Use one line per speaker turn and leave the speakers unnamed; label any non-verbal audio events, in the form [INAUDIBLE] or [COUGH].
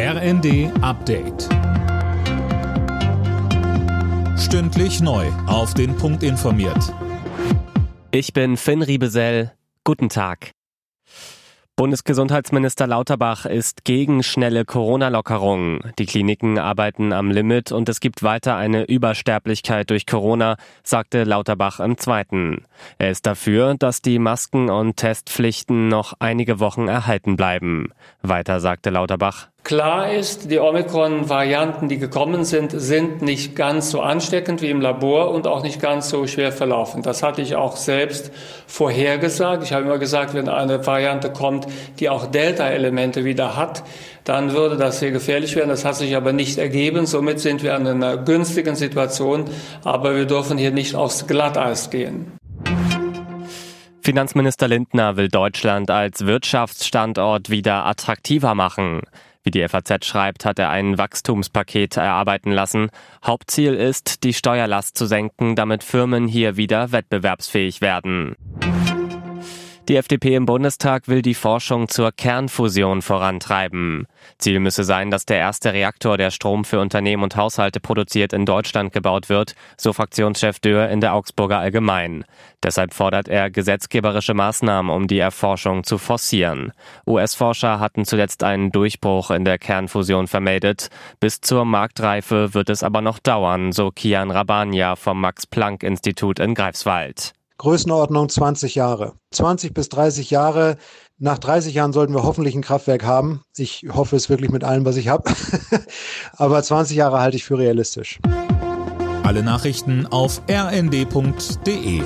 RND Update. Stündlich neu. Auf den Punkt informiert.
Ich bin Finn Riebesell. Guten Tag. Bundesgesundheitsminister Lauterbach ist gegen schnelle Corona-Lockerungen. Die Kliniken arbeiten am Limit und es gibt weiter eine Übersterblichkeit durch Corona, sagte Lauterbach im Zweiten. Er ist dafür, dass die Masken- und Testpflichten noch einige Wochen erhalten bleiben. Weiter sagte Lauterbach,
Klar ist, die Omikron-Varianten, die gekommen sind, sind nicht ganz so ansteckend wie im Labor und auch nicht ganz so schwer verlaufen. Das hatte ich auch selbst vorhergesagt. Ich habe immer gesagt, wenn eine Variante kommt, die auch Delta-Elemente wieder hat, dann würde das sehr gefährlich werden. Das hat sich aber nicht ergeben. Somit sind wir in einer günstigen Situation. Aber wir dürfen hier nicht aufs Glatteis gehen.
Finanzminister Lindner will Deutschland als Wirtschaftsstandort wieder attraktiver machen. Wie die FAZ schreibt, hat er ein Wachstumspaket erarbeiten lassen. Hauptziel ist, die Steuerlast zu senken, damit Firmen hier wieder wettbewerbsfähig werden. Die FDP im Bundestag will die Forschung zur Kernfusion vorantreiben. Ziel müsse sein, dass der erste Reaktor, der Strom für Unternehmen und Haushalte produziert, in Deutschland gebaut wird, so Fraktionschef Dürr in der Augsburger Allgemein. Deshalb fordert er gesetzgeberische Maßnahmen, um die Erforschung zu forcieren. US-Forscher hatten zuletzt einen Durchbruch in der Kernfusion vermeldet. Bis zur Marktreife wird es aber noch dauern, so Kian Rabania vom Max-Planck-Institut in Greifswald.
Größenordnung 20 Jahre. 20 bis 30 Jahre. Nach 30 Jahren sollten wir hoffentlich ein Kraftwerk haben. Ich hoffe es wirklich mit allem, was ich habe. [LAUGHS] Aber 20 Jahre halte ich für realistisch.
Alle Nachrichten auf rnd.de